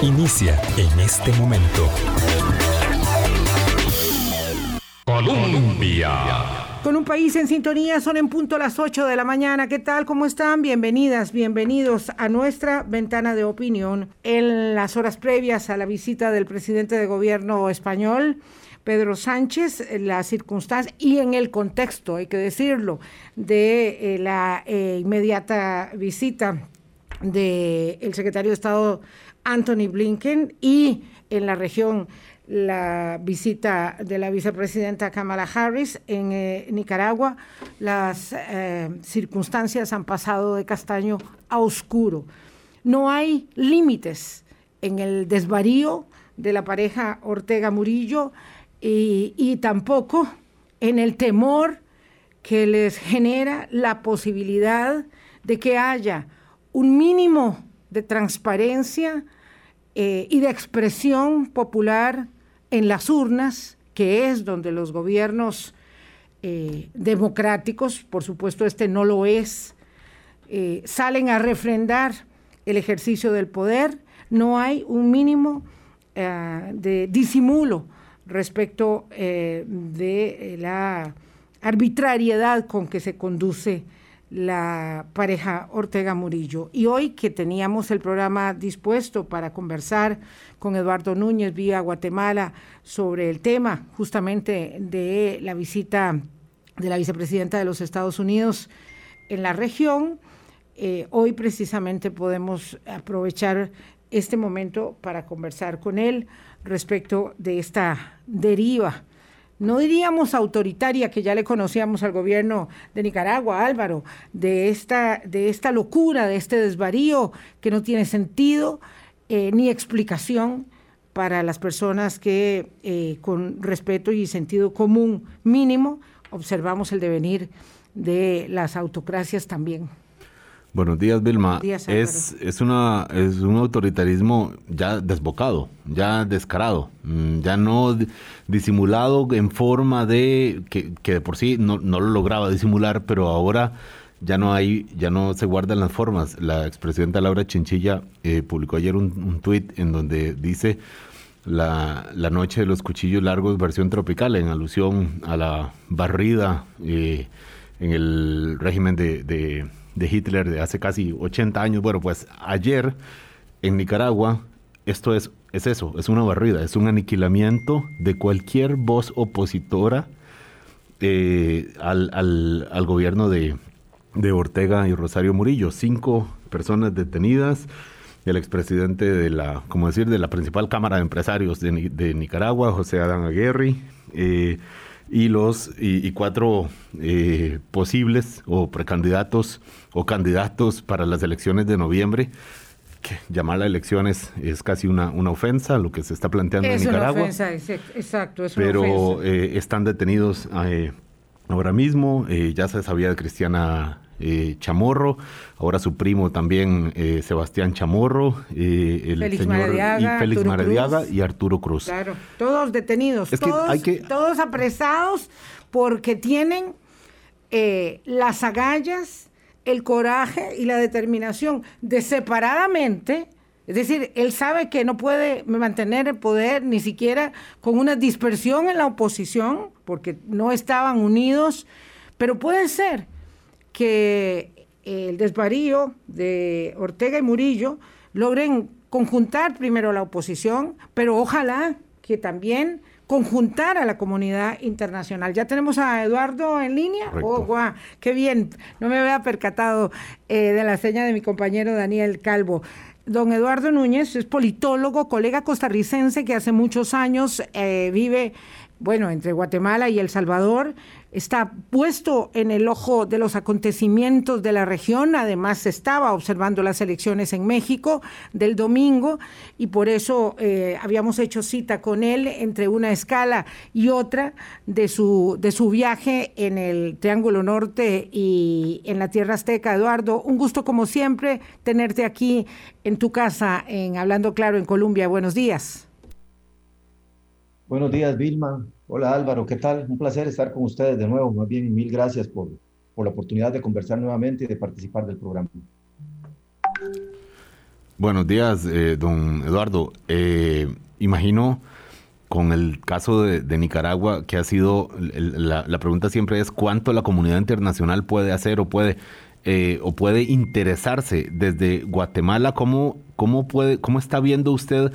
Inicia en este momento. Colombia. Con un país en sintonía, son en punto las 8 de la mañana. ¿Qué tal? ¿Cómo están? Bienvenidas, bienvenidos a nuestra ventana de opinión en las horas previas a la visita del presidente de gobierno español. Pedro Sánchez, la circunstancia y en el contexto, hay que decirlo, de eh, la eh, inmediata visita del secretario de Estado Anthony Blinken y en la región la visita de la vicepresidenta Kamala Harris en eh, Nicaragua, las eh, circunstancias han pasado de castaño a oscuro. No hay límites en el desvarío de la pareja Ortega Murillo y, y tampoco en el temor que les genera la posibilidad de que haya un mínimo de transparencia eh, y de expresión popular en las urnas, que es donde los gobiernos eh, democráticos, por supuesto este no lo es, eh, salen a refrendar el ejercicio del poder, no hay un mínimo de disimulo respecto de la arbitrariedad con que se conduce la pareja Ortega Murillo. Y hoy que teníamos el programa dispuesto para conversar con Eduardo Núñez vía Guatemala sobre el tema justamente de la visita de la vicepresidenta de los Estados Unidos en la región, eh, hoy precisamente podemos aprovechar este momento para conversar con él respecto de esta deriva no diríamos autoritaria, que ya le conocíamos al gobierno de Nicaragua, Álvaro, de esta, de esta locura, de este desvarío que no tiene sentido eh, ni explicación para las personas que eh, con respeto y sentido común mínimo observamos el devenir de las autocracias también. Buenos días, Vilma. es, es, una, es un autoritarismo ya desbocado, ya descarado, mm, ya no disimulado en forma de que, de por sí no, lo lograba disimular, pero ahora ya no hay, ya no se guardan las formas. La expresidenta Laura Chinchilla eh, publicó ayer un, un tuit en donde dice la, la, noche de los cuchillos largos versión tropical, en alusión a la barrida eh, en el régimen de de Hitler de hace casi 80 años. Bueno, pues ayer en Nicaragua esto es, es eso, es una barrida, es un aniquilamiento de cualquier voz opositora eh, al, al, gobierno de, de, Ortega y Rosario Murillo. Cinco personas detenidas, el expresidente de la, como decir, de la principal Cámara de Empresarios de, de Nicaragua, José Adán Aguirre. Eh, y los y, cuatro eh, posibles o precandidatos o candidatos para las elecciones de noviembre. Que llamar las elecciones es casi una, una ofensa, lo que se está planteando en Nicaragua. Una ofensa, exacto, es una pero eh, están detenidos eh, ahora mismo. ya se sabía de Cristiana eh, Chamorro, ahora su primo también eh, Sebastián Chamorro, eh, el Félix señor Maradiaga, y Félix Maradiaga y Arturo Cruz. Claro, todos detenidos, todos, todos apresados porque tienen las agallas, el coraje y la determinación de separadamente es decir, él sabe que no puede mantener el poder ni siquiera con una dispersión en la oposición, porque no estaban unidos, pero puede ser que el desvarío de Ortega y Murillo logren conjuntar primero la oposición, pero ojalá que también conjuntar a la comunidad internacional. Ya tenemos a Eduardo en línea. Oh, guau, qué bien. No me había percatado eh, de la seña de mi compañero Daniel Calvo. Don Eduardo Núñez es politólogo, colega costarricense que hace muchos años eh, vive bueno, entre Guatemala y El Salvador, está puesto en el ojo de los acontecimientos de la región, además estaba observando las elecciones en México del domingo y por eso eh, habíamos hecho cita con él entre una escala y otra de su, de su viaje en el Triángulo Norte y en la Tierra Azteca. Eduardo, un gusto como siempre tenerte aquí en tu casa, en Hablando Claro en Colombia. Buenos días. Buenos días, Vilma. Hola, Álvaro. ¿Qué tal? Un placer estar con ustedes de nuevo. Más bien, mil gracias por, por la oportunidad de conversar nuevamente y de participar del programa. Buenos días, eh, don Eduardo. Eh, imagino con el caso de, Nicaragua que ha sido, la, pregunta siempre es cuánto la comunidad internacional puede hacer o puede, eh, o puede interesarse desde Guatemala, ¿cómo, cómo, puede, cómo está viendo usted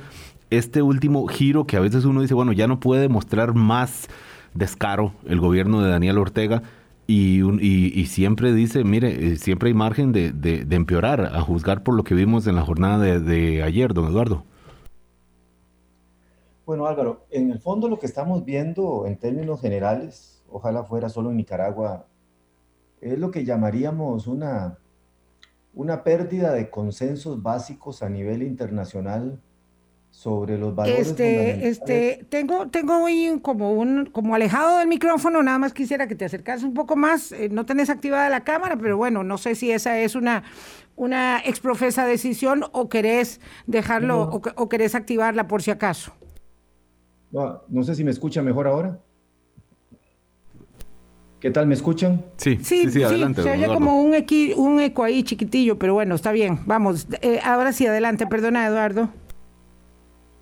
este último giro que a veces uno dice, bueno, ya no puede mostrar más descaro el gobierno de Daniel Ortega? Y, siempre dice, mire, eh, siempre hay margen de, de, empeorar, a juzgar por lo que vimos en la jornada de, de ayer, don Eduardo. Bueno, Álvaro, en el fondo lo que estamos viendo en términos generales, ojalá fuera solo en Nicaragua, es lo que llamaríamos una, una pérdida de consensos básicos a nivel internacional sobre los valores este, este, tengo, tengo hoy como un, como alejado del micrófono, nada más quisiera que te acercaras un poco más. Eh, no tenés activada la cámara, pero bueno, no sé si esa es una, una exprofesa decisión o querés dejarlo o, o, querés activarla por si acaso. No, no sé si me escucha mejor ahora. ¿Qué tal? ¿Me escuchan? Sí, sí, sí, adelante. Se oye como un, un eco ahí chiquitillo, pero bueno, está bien. Vamos, eh, ahora sí, adelante. Perdona, Eduardo.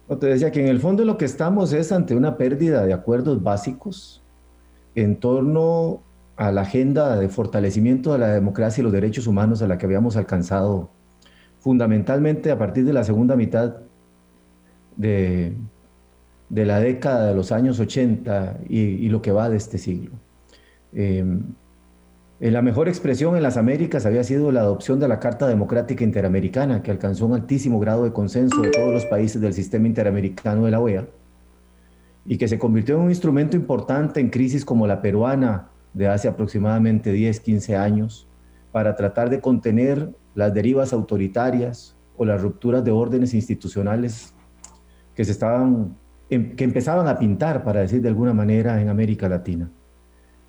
No, te decía que en el fondo lo que estamos es ante una pérdida de acuerdos básicos en torno a la agenda de fortalecimiento de la democracia y los derechos humanos a la que habíamos alcanzado fundamentalmente a partir de la segunda mitad de, la década de los años 80 y, lo que va de este siglo. Em, la mejor expresión en las Américas había sido la adopción de la Carta Democrática Interamericana, que alcanzó un altísimo grado de consenso de todos los países del sistema interamericano de la OEA, y que se convirtió en un instrumento importante en crisis como la peruana de hace aproximadamente 10, 15 años, para tratar de contener las derivas autoritarias o las rupturas de órdenes institucionales que, se estaban, em, que empezaban a pintar, para decir de alguna manera, en América Latina.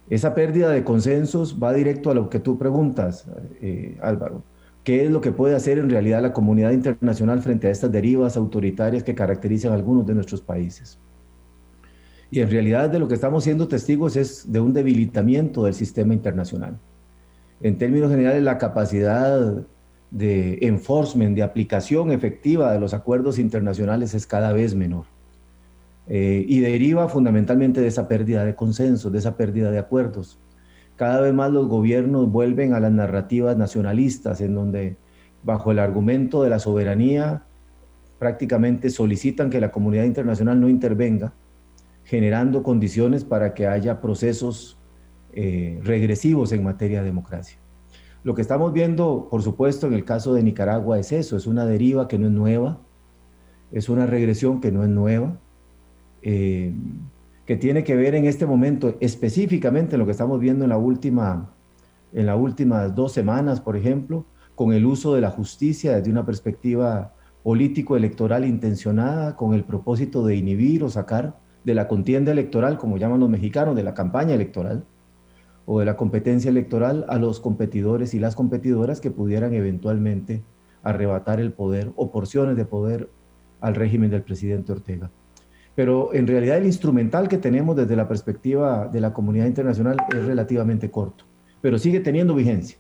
Esa pérdida de consensos va directo a lo que tú preguntas, eh, Álvaro. ¿Qué es lo que puede hacer en realidad la comunidad internacional frente a estas derivas autoritarias que caracterizan algunos de nuestros países? Y en realidad de lo que estamos siendo testigos es de un debilitamiento del sistema internacional. En términos generales, la capacidad de enforcement, de aplicación efectiva de los acuerdos internacionales es cada vez menor. Eh, y deriva fundamentalmente de esa pérdida de consenso, de esa pérdida de acuerdos. Cada vez más los gobiernos vuelven a las narrativas nacionalistas, en donde bajo el argumento de la soberanía prácticamente solicitan que la comunidad internacional no intervenga, generando condiciones para que haya procesos eh, regresivos en materia de democracia. Lo que estamos viendo, por supuesto, en el caso de Nicaragua es eso, es una deriva que no es nueva, es una regresión que no es nueva, eh, que tiene que ver en este momento específicamente lo que estamos viendo en la última, en las últimas dos semanas, por ejemplo, con el uso de la justicia desde una perspectiva político-electoral intencionada, con el propósito de inhibir o sacar de la contienda electoral, como llaman los mexicanos, de la campaña electoral o de la competencia electoral a los competidores y las competidoras que pudieran eventualmente arrebatar el poder o porciones de poder al régimen del presidente Ortega pero en realidad el instrumental que tenemos desde la perspectiva de la comunidad internacional es relativamente corto, pero sigue teniendo vigencia.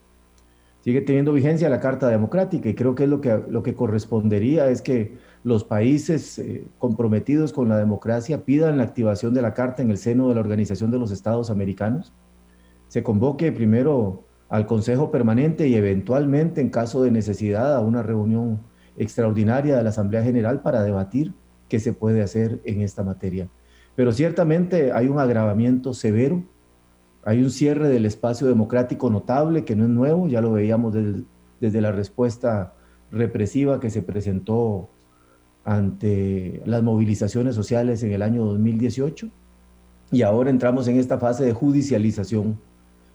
Sigue teniendo vigencia la Carta Democrática y creo que es lo que, lo que correspondería es que los países eh, comprometidos con la democracia pidan la activación de la Carta en el seno de la Organización de los Estados Americanos. Se convoque primero al Consejo Permanente y eventualmente, en caso de necesidad, a una reunión extraordinaria de la Asamblea General para debatir qué se puede hacer en esta materia. Pero ciertamente hay un agravamiento severo, hay un cierre del espacio democrático notable que no es nuevo, ya lo veíamos desde, la respuesta represiva que se presentó ante las movilizaciones sociales en el año 2018 y ahora entramos en esta fase de judicialización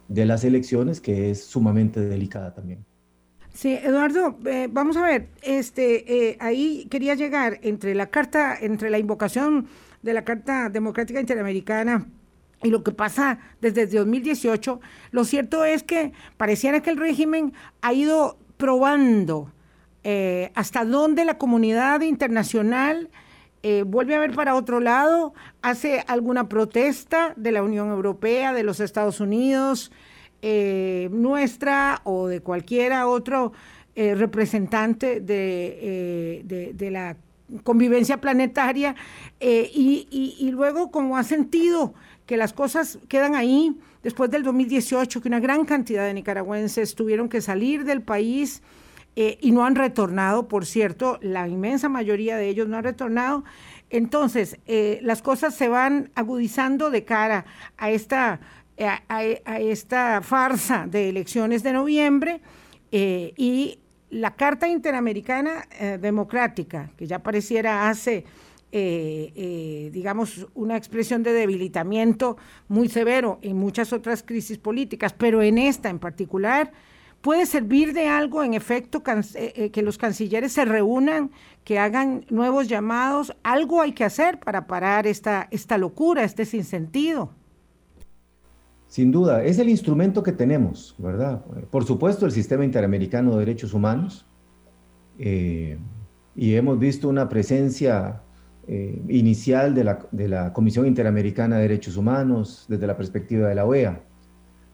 de las elecciones que es sumamente delicada también. Sí, Eduardo, eh, vamos a ver, este, eh, ahí quería llegar entre la carta, entre la invocación de la Carta Democrática Interamericana y lo que pasa desde 2018, lo cierto es que pareciera que el régimen ha ido probando eh, hasta dónde la comunidad internacional vuelve a ver para otro lado, hace alguna protesta de la Unión Europea, de los Estados Unidos, eh, nuestra o de cualquiera otro representante de, de, la convivencia planetaria y, y, luego como ha sentido que las cosas quedan ahí después del 2018, que una gran cantidad de nicaragüenses tuvieron que salir del país eh, y no han retornado, por cierto, la inmensa mayoría de ellos no han retornado. Entonces, eh, las cosas se van agudizando de cara a esta, a, esta farsa de elecciones de noviembre eh, y la Carta Interamericana Democrática, que ya pareciera hace digamos, una expresión de debilitamiento muy severo en muchas otras crisis políticas, pero en esta en particular ¿Puede servir de algo, en efecto, eh, eh, que los cancilleres se reúnan, que hagan nuevos llamados? Algo hay que hacer para parar esta, esta locura, este sinsentido. Sin duda, es el instrumento que tenemos, ¿verdad? Por supuesto, el Sistema Interamericano de Derechos Humanos, eh, y hemos visto una presencia inicial de la, la Comisión Interamericana de Derechos Humanos desde la perspectiva de la OEA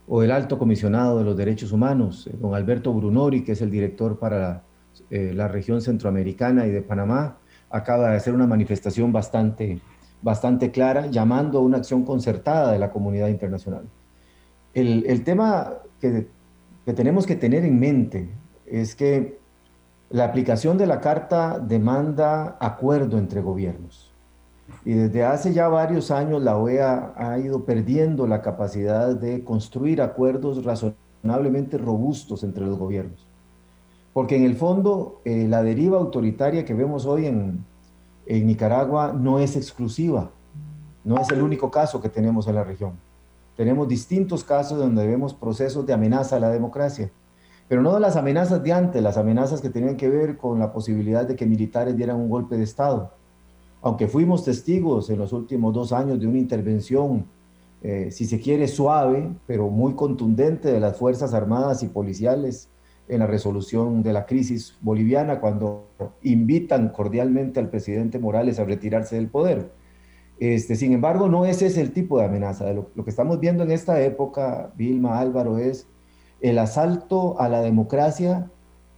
o el alto comisionado de los derechos humanos, eh, don Alberto Brunori, que es el director para eh, la, región centroamericana y de Panamá, acaba de hacer una manifestación bastante, bastante clara llamando a una acción concertada de la comunidad internacional. El, tema que, tenemos que tener en mente es que la aplicación de la Carta demanda acuerdo entre gobiernos. Y desde hace ya varios años la OEA ha ido perdiendo la capacidad de construir acuerdos razonablemente robustos entre los gobiernos. Porque en el fondo eh, la deriva autoritaria que vemos hoy en Nicaragua no es exclusiva, no es el único caso que tenemos en la región. Tenemos distintos casos donde vemos procesos de amenaza a la democracia, pero no las amenazas de antes, las amenazas que tenían que ver con la posibilidad de que militares dieran un golpe de Estado aunque fuimos testigos en los últimos dos años de una intervención, eh, si se quiere, suave, pero muy contundente de las Fuerzas Armadas y Policiales en la resolución de la crisis boliviana, cuando invitan cordialmente al presidente Morales a retirarse del poder. Este, sin embargo, no ese es el tipo de amenaza. Lo, lo que estamos viendo en esta época, Vilma Álvaro, es el asalto a la democracia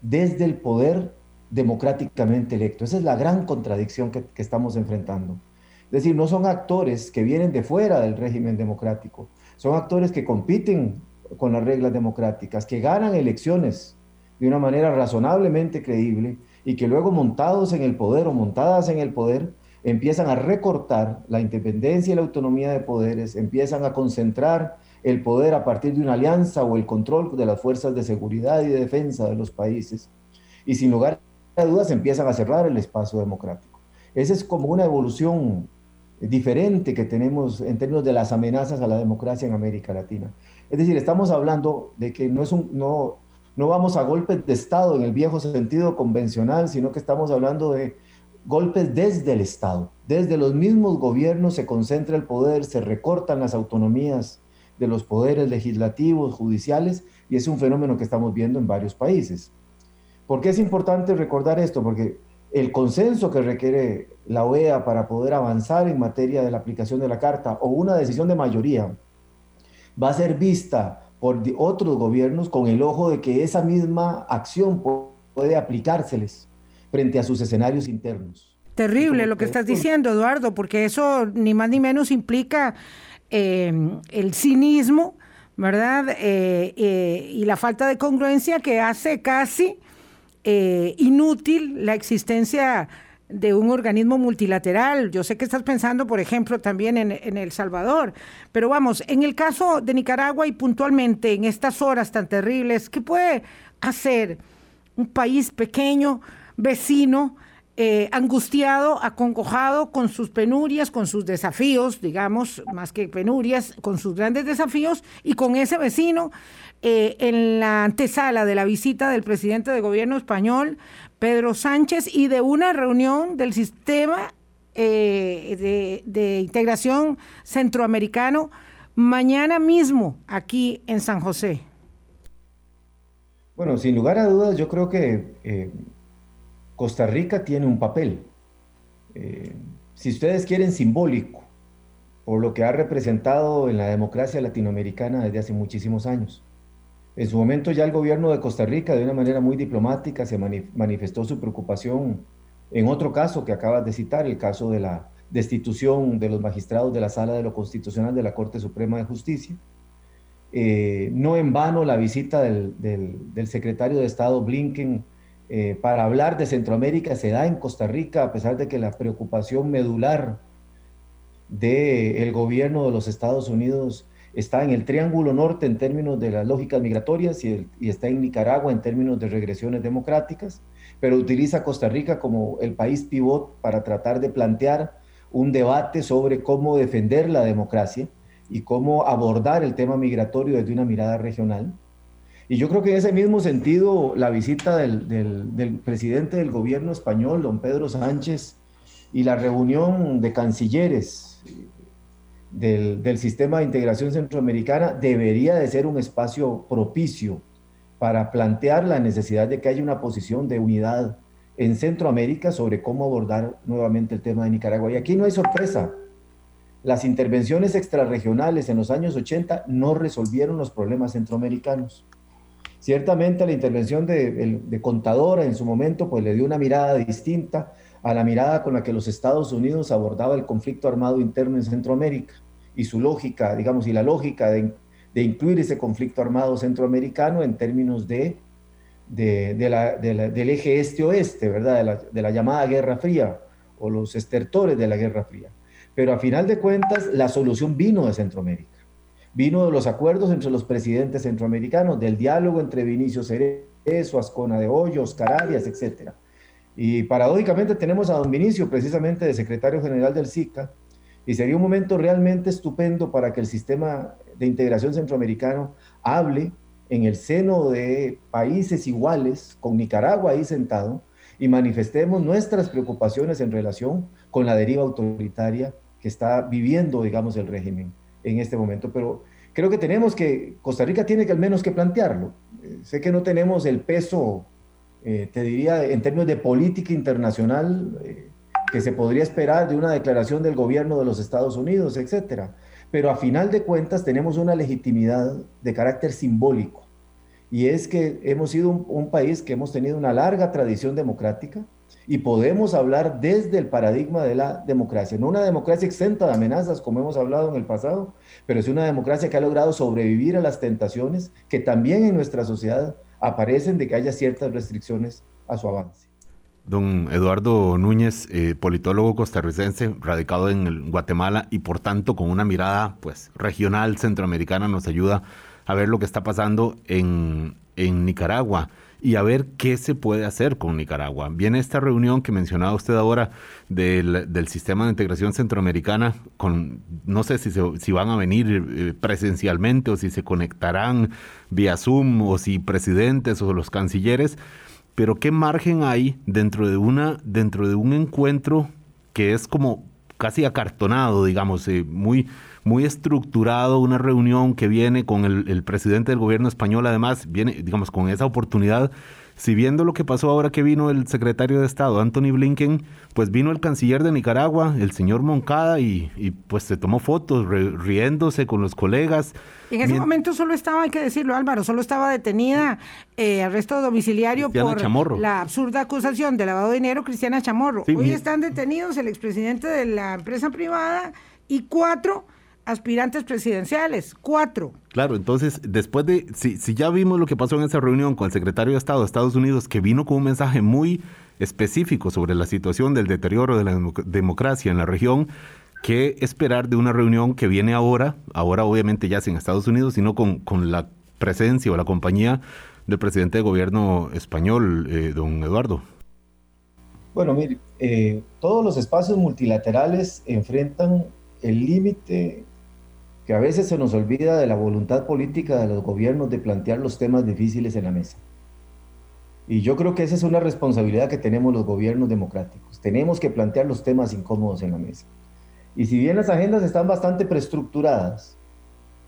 desde el poder democráticamente electo. Esa es la gran contradicción que, estamos enfrentando. Es decir, no son actores que vienen de fuera del régimen democrático, son actores que compiten con las reglas democráticas, que ganan elecciones de una manera razonablemente creíble y que luego montados en el poder o montadas en el poder empiezan a recortar la independencia y la autonomía de poderes, empiezan a concentrar el poder a partir de una alianza o el control de las fuerzas de seguridad y de defensa de los países. Y sin lugar dudas empiezan a cerrar el espacio democrático. Esa es como una evolución diferente que tenemos en términos de las amenazas a la democracia en América Latina. Es decir, estamos hablando de que no, es un, no, no vamos a golpes de Estado en el viejo sentido convencional, sino que estamos hablando de golpes desde el Estado. Desde los mismos gobiernos se concentra el poder, se recortan las autonomías de los poderes legislativos, judiciales, y es un fenómeno que estamos viendo en varios países. ¿Por qué es importante recordar esto? Porque el consenso que requiere la OEA para poder avanzar en materia de la aplicación de la Carta o una decisión de mayoría va a ser vista por otros gobiernos con el ojo de que esa misma acción puede aplicárseles frente a sus escenarios internos. Terrible lo que estás diciendo, Eduardo, porque eso ni más ni menos implica eh, el cinismo, ¿verdad? Eh, eh, y la falta de congruencia que hace casi inútil la existencia de un organismo multilateral. Yo sé que estás pensando, por ejemplo, también en, El Salvador, pero vamos, en el caso de Nicaragua y puntualmente en estas horas tan terribles, ¿qué puede hacer un país pequeño, vecino, eh, angustiado, acongojado con sus penurias, con sus desafíos, digamos, más que penurias, con sus grandes desafíos, y con ese vecino eh, en la antesala de la visita del presidente de gobierno español, Pedro Sánchez, y de una reunión del sistema eh, de, integración centroamericano mañana mismo aquí en San José. Bueno, sin lugar a dudas, yo creo que Costa Rica tiene un papel. si ustedes quieren simbólico, por lo que ha representado en la democracia latinoamericana desde hace muchísimos años. En su momento ya el gobierno de Costa Rica de una manera muy diplomática se manifestó su preocupación en otro caso que acabas de citar, el caso de la destitución de los magistrados de la Sala de lo Constitucional de la Corte Suprema de Justicia. Eh, no en vano la visita del, secretario de Estado Blinken eh, para hablar de Centroamérica se da en Costa Rica, a pesar de que la preocupación medular del gobierno de los Estados Unidos está en el Triángulo Norte en términos de las lógicas migratorias y, está en Nicaragua en términos de regresiones democráticas, pero utiliza Costa Rica como el país pivot para tratar de plantear un debate sobre cómo defender la democracia y cómo abordar el tema migratorio desde una mirada regional. Y yo creo que en ese mismo sentido, la visita del, del presidente del gobierno español, don Pedro Sánchez, y la reunión de cancilleres del, sistema de integración centroamericana debería de ser un espacio propicio para plantear la necesidad de que haya una posición de unidad en Centroamérica sobre cómo abordar nuevamente el tema de Nicaragua. Y aquí no hay sorpresa. Las intervenciones extrarregionales en los años 80 no resolvieron los problemas centroamericanos. Ciertamente la intervención de, Contadora en su momento pues le dio una mirada distinta, a la mirada con la que los Estados Unidos abordaba el conflicto armado interno en Centroamérica y su lógica, digamos, y la lógica de, incluir ese conflicto armado centroamericano en términos de, del eje este-oeste, ¿verdad? De la, llamada Guerra Fría o los estertores de la Guerra Fría. Pero a final de cuentas, la solución vino de Centroamérica. Vino de los acuerdos entre los presidentes centroamericanos, del diálogo entre Vinicio Cerezo, Ascona de Hoyos, Caralias, etcétera. Y paradójicamente tenemos a don Vinicio, precisamente de secretario general del SICA, y sería un momento realmente estupendo para que el sistema de integración centroamericano hable en el seno de países iguales, con Nicaragua ahí sentado, y manifestemos nuestras preocupaciones en relación con la deriva autoritaria que está viviendo, digamos, el régimen en este momento. Pero creo que tenemos que, Costa Rica tiene que al menos que plantearlo. Eh, sé que no tenemos el peso eh, te diría, en términos de política internacional, eh, que se podría esperar de una declaración del gobierno de los Estados Unidos, etcétera. Pero a final de cuentas tenemos una legitimidad de carácter simbólico. Y es que hemos sido un, país que hemos tenido una larga tradición democrática y podemos hablar desde el paradigma de la democracia. No una democracia exenta de amenazas, como hemos hablado en el pasado, pero es una democracia que ha logrado sobrevivir a las tentaciones que también en nuestra sociedad aparecen de que haya ciertas restricciones a su avance. Don Eduardo Núñez, eh, politólogo costarricense, radicado en Guatemala y por tanto con una mirada pues regional centroamericana, nos ayuda a ver lo que está pasando en, en Nicaragua y a ver qué se puede hacer con Nicaragua. Viene esta reunión que mencionaba usted ahora del, del sistema de integración centroamericana, con no sé si, si van a venir eh, presencialmente o si se conectarán vía Zoom o si presidentes o los cancilleres, pero qué margen hay dentro de, una, dentro de un encuentro que es como casi acartonado, digamos, eh, muy muy estructurado, una reunión que viene con el, presidente del gobierno español, además, viene, digamos, con esa oportunidad. Si viendo lo que pasó ahora que vino el secretario de Estado, Anthony Blinken, pues vino el canciller de Nicaragua, el señor Moncada, y, pues se tomó fotos riéndose con los colegas. en ese momento solo estaba, hay que decirlo Álvaro, solo estaba detenida, eh, arresto domiciliario por la absurda acusación de lavado de dinero Cristiana Chamorro. Hoy están detenidos el expresidente de la empresa privada y cuatro aspirantes presidenciales, cuatro. Claro, entonces, después de, si, si ya vimos lo que pasó en esa reunión con el secretario de Estado de Estados Unidos, que vino con un mensaje muy específico sobre la situación del deterioro de la democracia en la región, ¿qué esperar de una reunión que viene ahora, ahora obviamente ya sin Estados Unidos, sino con, con la presencia o la compañía del presidente de gobierno español, eh, don Eduardo? Bueno, mire, eh, todos los espacios multilaterales enfrentan el límite que a veces se nos olvida de la voluntad política de los gobiernos de plantear los temas difíciles en la mesa. Y yo creo que esa es una responsabilidad que tenemos los gobiernos democráticos. Tenemos que plantear los temas incómodos en la mesa. Y si bien las agendas están bastante preestructuradas,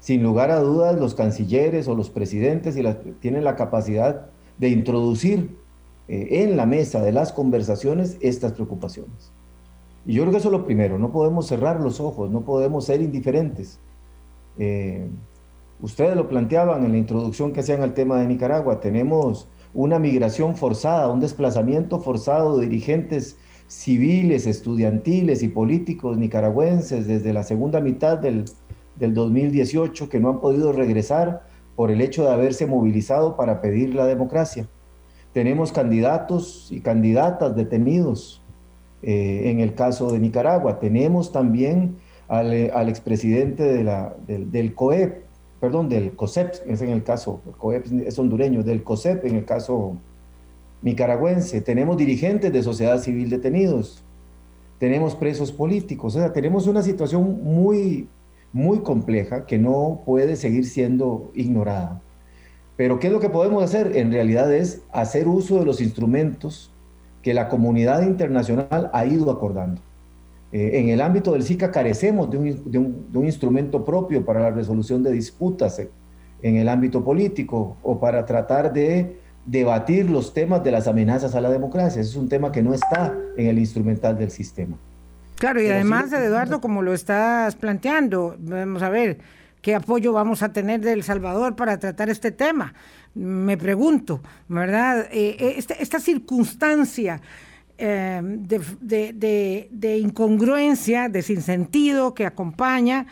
sin lugar a dudas los cancilleres o los presidentes tienen la capacidad de introducir eh, en la mesa de las conversaciones estas preocupaciones. Y yo creo que eso es lo primero, no podemos cerrar los ojos, no podemos ser indiferentes. Eh, Ustedes lo planteaban en la introducción que hacían al tema de Nicaragua. Tenemos una migración forzada, un desplazamiento forzado de dirigentes civiles, estudiantiles y políticos nicaragüenses desde la segunda mitad del, del 2018 que no han podido regresar por el hecho de haberse movilizado para pedir la democracia. Tenemos candidatos y candidatas detenidos eh, en el caso de Nicaragua. Tenemos también al, al expresidente de la, del, del, COEP, perdón, del COSEP, es en el caso, el COEP es hondureño, del COSEP en el caso nicaragüense. Tenemos dirigentes de sociedad civil detenidos. Tenemos presos políticos. O sea, tenemos una situación muy, muy compleja que no puede seguir siendo ignorada. Pero ¿qué es lo que podemos hacer? En realidad es hacer uso de los instrumentos que la comunidad internacional ha ido acordando. Eh, en el ámbito del SICA carecemos de un, de, un, de un, instrumento propio para la resolución de disputas en el ámbito político o para tratar de debatir los temas de las amenazas a la democracia. Ese es un tema que no está en el instrumental del sistema. Claro, y Pero además, sí, Eduardo, como lo estás planteando, vamos a ver, ¿Qué apoyo vamos a tener de El Salvador para tratar este tema? Me pregunto, ¿verdad? Eh, esta, esta, circunstancia eh, de, de, de, de, incongruencia, de sinsentido que acompaña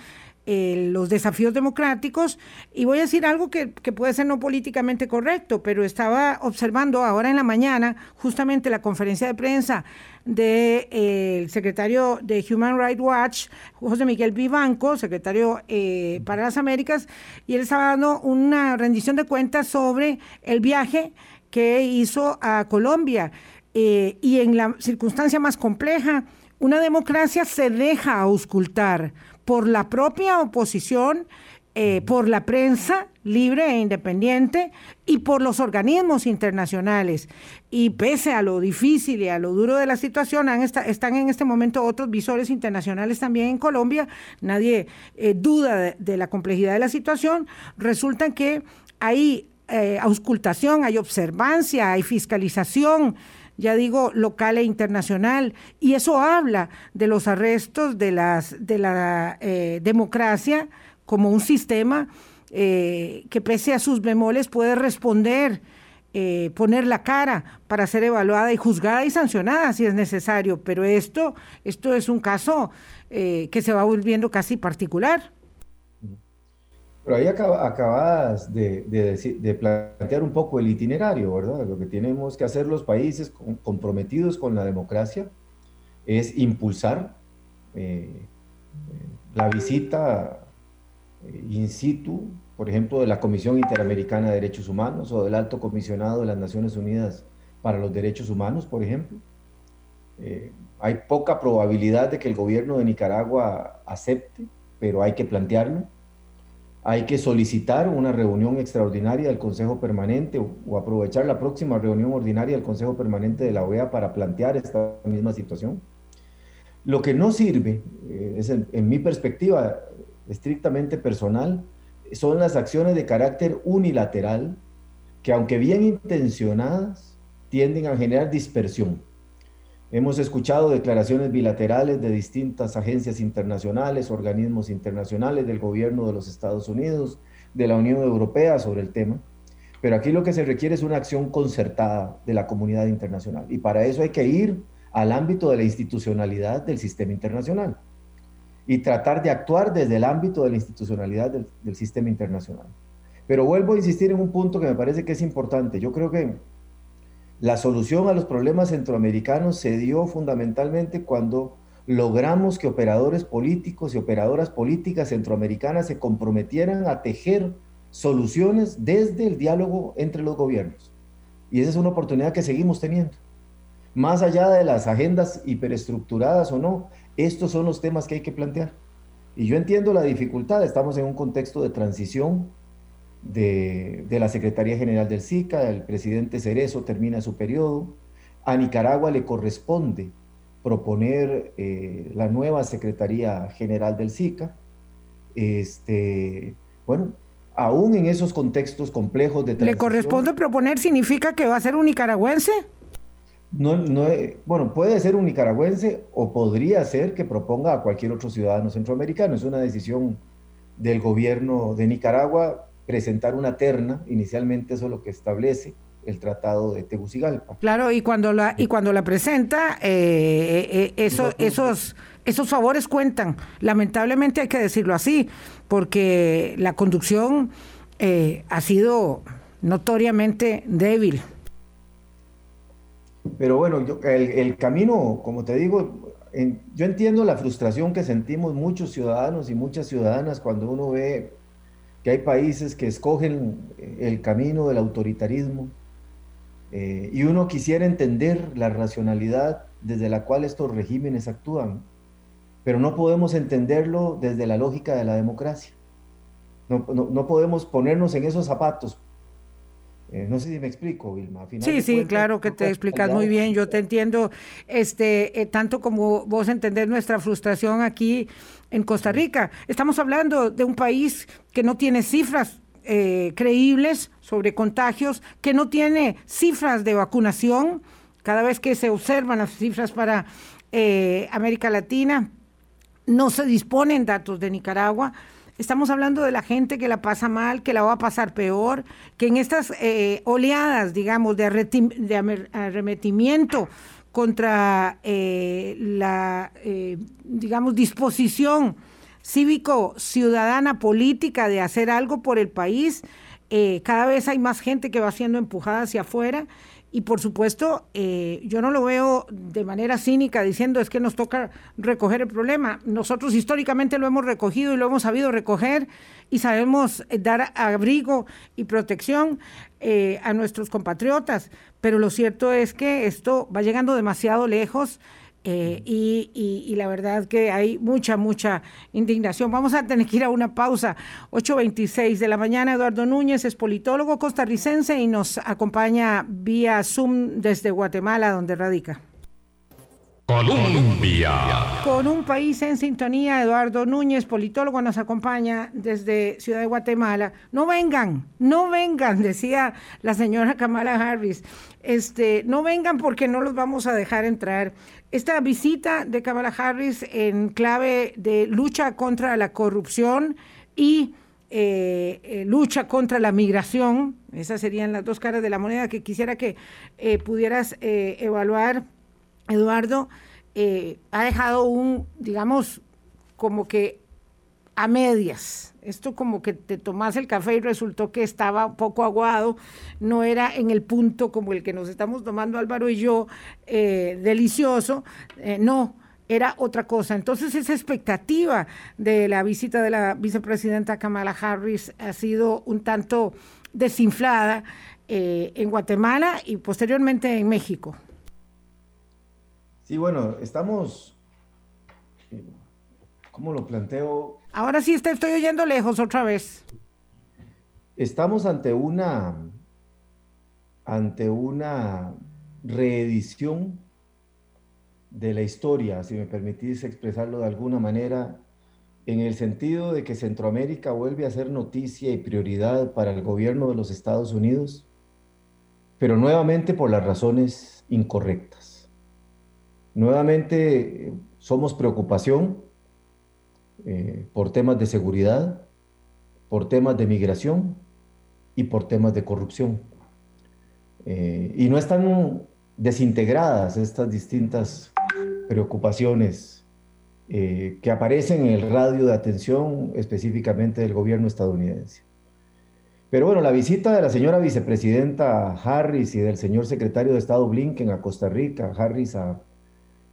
eh, los desafíos democráticos. Y voy a decir algo que, que, puede ser no políticamente correcto, pero estaba observando ahora en la mañana justamente la conferencia de prensa del de, eh, secretario de Human Rights Watch, José Miguel Vivanco, secretario eh, para las Américas, y él estaba dando una rendición de cuentas sobre el viaje que hizo a Colombia. Eh, y en la circunstancia más compleja, una democracia se deja auscultar por la propia oposición, eh, por la prensa libre e independiente y por los organismos internacionales. Y pese a lo difícil y a lo duro de la situación, han están en este momento otros visores internacionales también en Colombia. Nadie eh, duda de, de, la complejidad de la situación. Resulta que hay eh, auscultación, hay observancia, hay fiscalización ya digo, local e internacional, y eso habla de los arrestos de, las, de la eh, democracia como un sistema eh, que pese a sus bemoles puede responder, eh, poner la cara para ser evaluada y juzgada y sancionada si es necesario, pero esto, esto es un caso eh, que se va volviendo casi particular. Pero ahí acaba, acabas de, plantear un poco el itinerario, ¿verdad? Lo que tenemos que hacer los países comprometidos con la democracia es impulsar eh, la visita eh, in situ, por ejemplo, de la Comisión Interamericana de Derechos Humanos o del Alto Comisionado de las Naciones Unidas para los Derechos Humanos, por ejemplo. Eh, hay poca probabilidad de que el gobierno de Nicaragua acepte, pero hay que plantearlo hay que solicitar una reunión extraordinaria del Consejo Permanente o, aprovechar la próxima reunión ordinaria del Consejo Permanente de la OEA para plantear esta misma situación. Lo que no sirve, eh, es en, en mi perspectiva estrictamente personal, son las acciones de carácter unilateral que aunque bien intencionadas tienden a generar dispersión. Hemos escuchado declaraciones bilaterales de distintas agencias internacionales, organismos internacionales, del gobierno de los Estados Unidos, de la Unión Europea sobre el tema, pero aquí lo que se requiere es una acción concertada de la comunidad internacional y para eso hay que ir al ámbito de la institucionalidad del sistema internacional y tratar de actuar desde el ámbito de la institucionalidad del, del sistema internacional. Pero vuelvo a insistir en un punto que me parece que es importante. Yo creo que la solución a los problemas centroamericanos se dio fundamentalmente cuando logramos que operadores políticos y operadoras políticas centroamericanas se comprometieran a tejer soluciones desde el diálogo entre los gobiernos. Y esa es una oportunidad que seguimos teniendo. Más allá de las agendas hiperestructuradas o no, estos son los temas que hay que plantear. Y yo entiendo la dificultad, estamos en un contexto de transición, de, de, la Secretaría General del SICA, el presidente Cerezo termina su periodo, a Nicaragua le corresponde proponer eh, la nueva Secretaría General del SICA. Este, bueno, aún en esos contextos complejos de ¿Le corresponde proponer significa que va a ser un nicaragüense? No, no, bueno, puede ser un nicaragüense o podría ser que proponga a cualquier otro ciudadano centroamericano. Es una decisión del gobierno de Nicaragua presentar una terna, inicialmente eso es lo que establece el Tratado de Tegucigalpa. Claro, y cuando la, y cuando la presenta, eh, eso, esos, esos favores cuentan. Lamentablemente hay que decirlo así, porque la conducción ha sido notoriamente débil. Pero bueno, el, camino, como te digo, yo entiendo la frustración que sentimos muchos ciudadanos y muchas ciudadanas cuando uno ve que hay países que escogen el camino del autoritarismo eh, y uno quisiera entender la racionalidad desde la cual estos regímenes actúan, pero no podemos entenderlo desde la lógica de la democracia. no podemos ponernos en esos zapatos eh, no sé si me explico, Vilma. Sí, sí, claro que te explicas muy bien. Yo te entiendo, este, eh, tanto como vos entendés nuestra frustración aquí en Costa Rica. Estamos hablando de un país que no tiene cifras eh, creíbles sobre contagios, que no tiene cifras de vacunación. Cada vez que se observan las cifras para América Latina, no se disponen datos de Nicaragua. Estamos hablando de la gente que la pasa mal, que la va a pasar peor, que en estas eh, oleadas, digamos, de, arremetimiento contra eh, la, eh, digamos, disposición cívico-ciudadana política de hacer algo por el país, cada vez hay más gente que va siendo empujada hacia afuera y por supuesto, eh, yo no lo veo de manera cínica diciendo es que nos toca recoger el problema. Nosotros históricamente lo hemos recogido y lo hemos sabido recoger y sabemos eh, dar abrigo y protección eh, a nuestros compatriotas. Pero lo cierto es que esto va llegando demasiado lejos eh, y, la verdad que hay mucha, mucha indignación. Vamos a tener que ir a una pausa. 8.26 de la mañana, Eduardo Núñez es politólogo costarricense y nos acompaña vía Zoom desde Guatemala, donde radica. Colombia. Con un país en sintonía, Eduardo Núñez, politólogo, nos acompaña desde Ciudad de Guatemala. No vengan, no vengan, decía la señora Kamala Harris. Este, no vengan porque no los vamos a dejar entrar. Esta visita de Kamala Harris en clave de lucha contra la corrupción y eh, eh, lucha contra la migración, esas serían las dos caras de la moneda que quisiera que eh, pudieras evaluar Eduardo, eh, ha dejado un, digamos, como que a medias. Esto como que te tomas el café y resultó que estaba un poco aguado, no era en el punto como el que nos estamos tomando Álvaro y yo, eh, delicioso, eh, no, era otra cosa. Entonces esa expectativa de la visita de la vicepresidenta Kamala Harris ha sido un tanto desinflada en Guatemala y posteriormente en México. Sí, bueno, estamos, ¿cómo lo planteo? Ahora sí te estoy oyendo lejos otra vez. Estamos ante una, ante una reedición de la historia, si me permitís expresarlo de alguna manera, en el sentido de que Centroamérica vuelve a ser noticia y prioridad para el gobierno de los Estados Unidos, pero nuevamente por las razones incorrectas. Nuevamente somos preocupación eh, por temas de seguridad, por temas de migración y por temas de corrupción. Eh, y no están desintegradas estas distintas preocupaciones eh, que aparecen en el radio de atención específicamente del gobierno estadounidense. Pero bueno, la visita de la señora vicepresidenta Harris y del señor secretario de Estado Blinken a Costa Rica, Harris a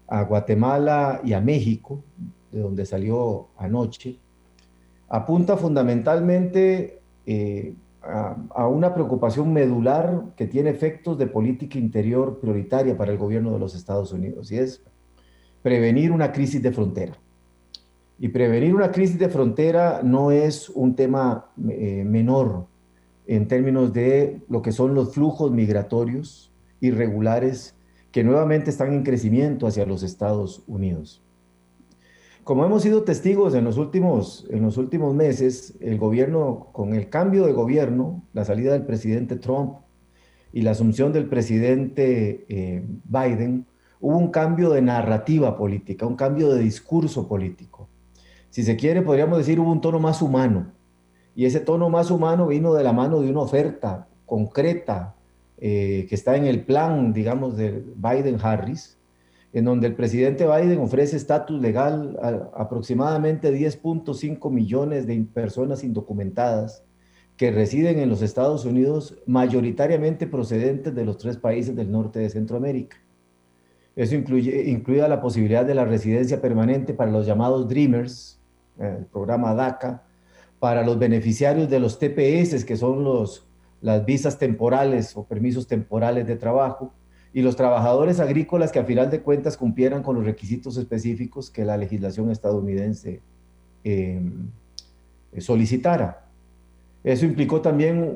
a Guatemala y a México, de donde salió anoche, apunta fundamentalmente eh, a, una preocupación medular que tiene efectos de política interior prioritaria para el gobierno de los Estados Unidos, y es prevenir una crisis de frontera. Y prevenir una crisis de frontera no es un tema eh, menor en términos de lo que son los flujos migratorios irregulares que nuevamente están en crecimiento hacia los Estados Unidos. Como hemos sido testigos en los últimos, en los últimos meses, el gobierno, con el cambio de gobierno, la salida del presidente Trump y la asunción del presidente eh, Biden, hubo un cambio de narrativa política, un cambio de discurso político. Si se quiere, podríamos decir, hubo un tono más humano. Y ese tono más humano vino de la mano de una oferta concreta eh, que está en el plan, digamos, de Biden-Harris, en donde el presidente Biden ofrece estatus legal a aproximadamente 10.5 millones de personas indocumentadas que residen en los Estados Unidos, mayoritariamente procedentes de los tres países del norte de Centroamérica. Eso incluye incluida la posibilidad de la residencia permanente para los llamados Dreamers, eh, el programa DACA, para los beneficiarios de los TPS, que son los, las visas temporales o permisos temporales de trabajo, y los trabajadores agrícolas que a final de cuentas cumplieran con los requisitos específicos que la legislación estadounidense eh, solicitara. Eso implicó también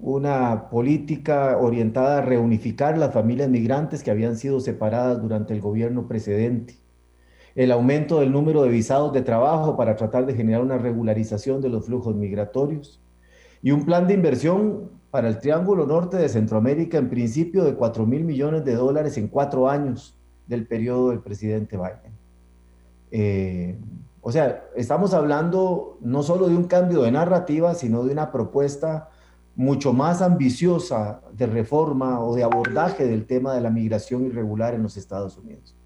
una política orientada a reunificar las familias migrantes que habían sido separadas durante el gobierno precedente. El aumento del número de visados de trabajo para tratar de generar una regularización de los flujos migratorios. Y un plan de inversión para el Triángulo Norte de Centroamérica en principio de 4 mil millones de dólares en cuatro años del periodo del presidente Biden. Eh, o sea, estamos hablando no solo de un cambio de narrativa, sino de una propuesta mucho más ambiciosa de reforma o de abordaje del tema de la migración irregular en los Estados Unidos.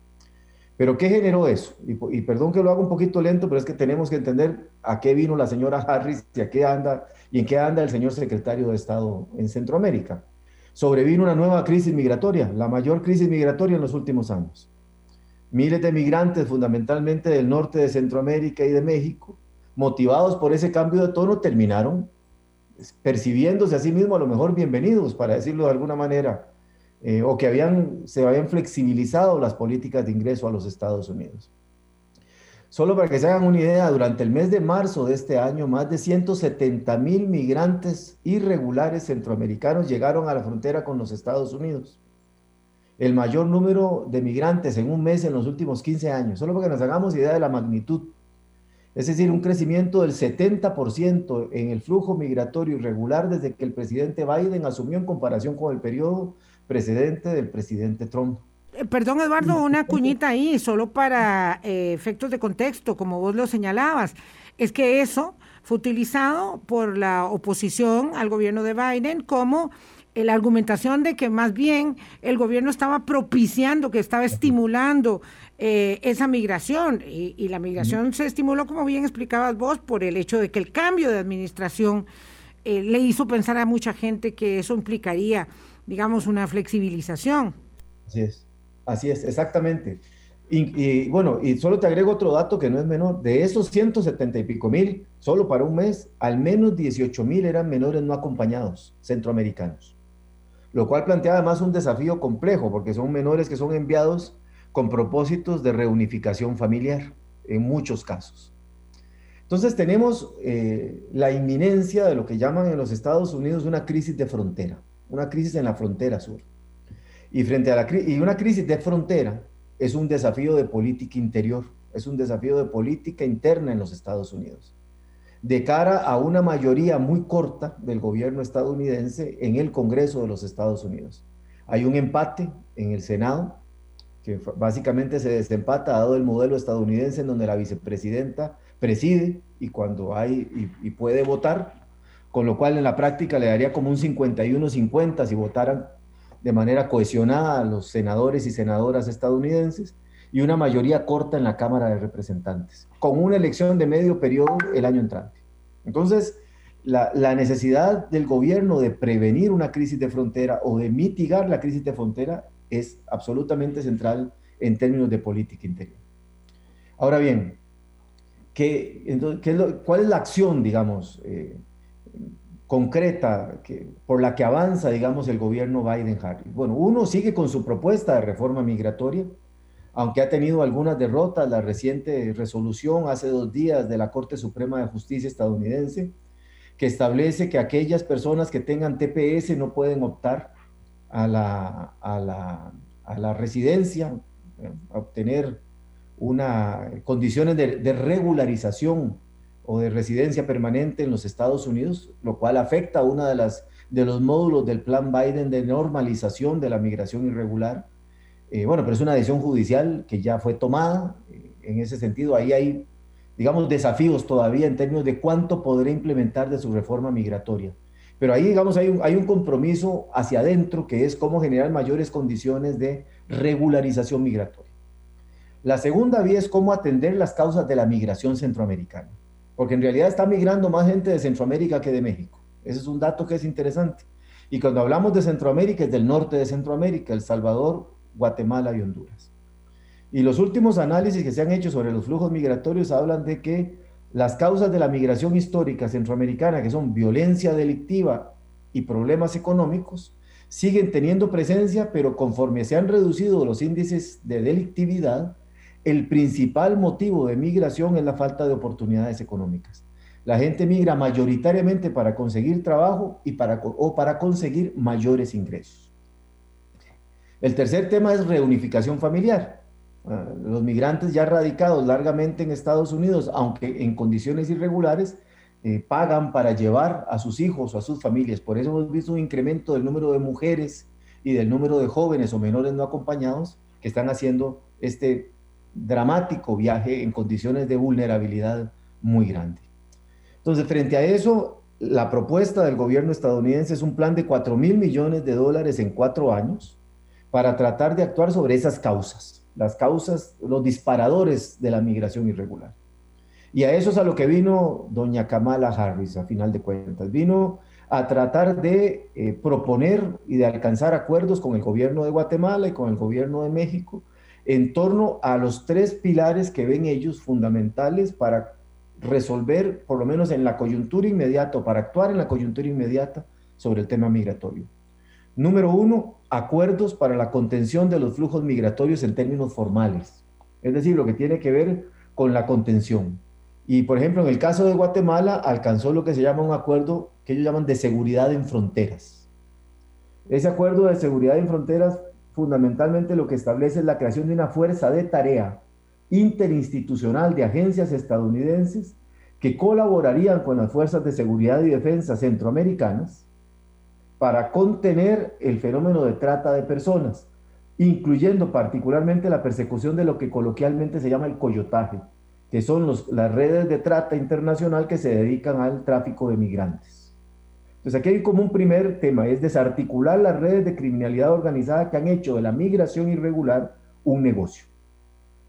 Pero ¿qué generó eso? Y, perdón que lo haga un poquito lento, pero es que tenemos que entender a qué vino la señora Harris y a qué anda y en qué anda el señor secretario de Estado en Centroamérica. Sobrevino una nueva crisis migratoria, la mayor crisis migratoria en los últimos años. Miles de migrantes, fundamentalmente del norte de Centroamérica y de México, motivados por ese cambio de tono, terminaron percibiéndose a sí mismos a lo mejor bienvenidos, para decirlo de alguna manera, eh, o que habían, se habían flexibilizado las políticas de ingreso a los Estados Unidos. Solo para que se hagan una idea, durante el mes de marzo de este año, más de 170 mil migrantes irregulares centroamericanos llegaron a la frontera con los Estados Unidos el mayor número de migrantes en un mes en los últimos 15 años, solo para que nos hagamos idea de la magnitud. Es decir, un crecimiento del 70% en el flujo migratorio irregular desde que el presidente Biden asumió en comparación con el periodo precedente del presidente Trump. Eh, perdón, Eduardo, una cuñita ahí, solo para eh, efectos de contexto, como vos lo señalabas. Es que eso fue utilizado por la oposición al gobierno de Biden como la argumentación de que más bien el gobierno estaba propiciando, que estaba estimulando eh, esa migración y, la migración se estimuló, como bien explicabas vos, por el hecho de que el cambio de administración eh, le hizo pensar a mucha gente que eso implicaría, digamos, una flexibilización. Así es, así es, exactamente. Y, bueno, y solo te agrego otro dato que no es menor. De esos 170 y pico mil, solo para un mes, al menos 18 mil eran menores no acompañados, centroamericanos lo cual plantea además un desafío complejo, porque son menores que son enviados con propósitos de reunificación familiar, en muchos casos. Entonces tenemos eh, la inminencia de lo que llaman en los Estados Unidos una crisis de frontera, una crisis en la frontera sur. Y frente a la y una crisis de frontera es un desafío de política interior, es un desafío de política interna en los Estados Unidos de cara a una mayoría muy corta del gobierno estadounidense en el Congreso de los Estados Unidos. Hay un empate en el Senado, que básicamente se desempata dado el modelo estadounidense en donde la vicepresidenta preside y cuando hay y, puede votar, con lo cual en la práctica le daría como un 51-50 si votaran de manera cohesionada los senadores y senadoras estadounidenses y una mayoría corta en la Cámara de Representantes, con una elección de medio periodo el año entrante. Entonces, la, necesidad del gobierno de prevenir una crisis de frontera o de mitigar la crisis de frontera es absolutamente central en términos de política interior. Ahora bien, ¿qué, entonces, ¿cuál es la acción, digamos, eh, concreta que, por la que avanza, digamos, el gobierno Biden-Harris? Bueno, uno sigue con su propuesta de reforma migratoria, aunque ha tenido algunas derrotas, la reciente resolución hace dos días de la Corte Suprema de Justicia estadounidense, que establece que aquellas personas que tengan TPS no pueden optar a la, a la, residencia, a obtener una, condiciones de regularización o de residencia permanente en los Estados Unidos, lo cual afecta a uno de, de los módulos del plan Biden de normalización de la migración irregular eh, bueno, pero es una decisión judicial que ya fue tomada. Eh, en ese sentido, ahí hay, digamos, desafíos todavía en términos de cuánto podrá implementar de su reforma migratoria. Pero ahí, digamos, hay un, hay un compromiso hacia adentro que es cómo generar mayores condiciones de regularización migratoria. La segunda vía es cómo atender las causas de la migración centroamericana, porque en realidad está migrando más gente de Centroamérica que de México. Ese es un dato que es interesante. Y cuando hablamos de Centroamérica, es del norte de Centroamérica, El Salvador, Guatemala y Honduras. Y los últimos análisis que se han hecho sobre los flujos migratorios hablan de que las causas de la migración histórica centroamericana, que son violencia delictiva y problemas económicos, siguen teniendo presencia, pero conforme se han reducido los índices de delictividad, el principal motivo de migración es la falta de oportunidades económicas. La gente migra mayoritariamente para conseguir trabajo y para, o para conseguir mayores ingresos. El tercer tema es reunificación familiar. Ah, los migrantes ya radicados largamente en Estados Unidos, aunque en condiciones irregulares, eh, pagan para llevar a sus hijos o a sus familias. Por eso hemos visto un incremento del número de mujeres y del número de jóvenes o menores no acompañados que están haciendo este dramático viaje en condiciones de vulnerabilidad muy grande. Entonces, frente a eso, la propuesta del gobierno estadounidense es un plan de 4 mil millones de dólares en cuatro años para tratar de actuar sobre esas causas, las causas, los disparadores de la migración irregular. Y a eso es a lo que vino doña Kamala Harris, a final de cuentas. Vino a tratar de eh, proponer y de alcanzar acuerdos con el gobierno de Guatemala y con el gobierno de México en torno a los tres pilares que ven ellos fundamentales para resolver, por lo menos en la coyuntura inmediata, para actuar en la coyuntura inmediata sobre el tema migratorio. Número uno, acuerdos para la contención de los flujos migratorios en términos formales, es decir, lo que tiene que ver con la contención. Y por ejemplo, en el caso de Guatemala alcanzó lo que se llama un acuerdo que ellos llaman de seguridad en fronteras. Ese acuerdo de seguridad en fronteras fundamentalmente lo que establece es la creación de una fuerza de tarea interinstitucional de agencias estadounidenses que colaborarían con las fuerzas de seguridad y defensa centroamericanas para contener el fenómeno de trata de personas, incluyendo particularmente la persecución de lo que coloquialmente se llama el coyotaje, que son las redes de trata internacional que se dedican al tráfico de migrantes. Entonces aquí hay como un primer tema, es desarticular las redes de criminalidad organizada que han hecho de la migración irregular un negocio.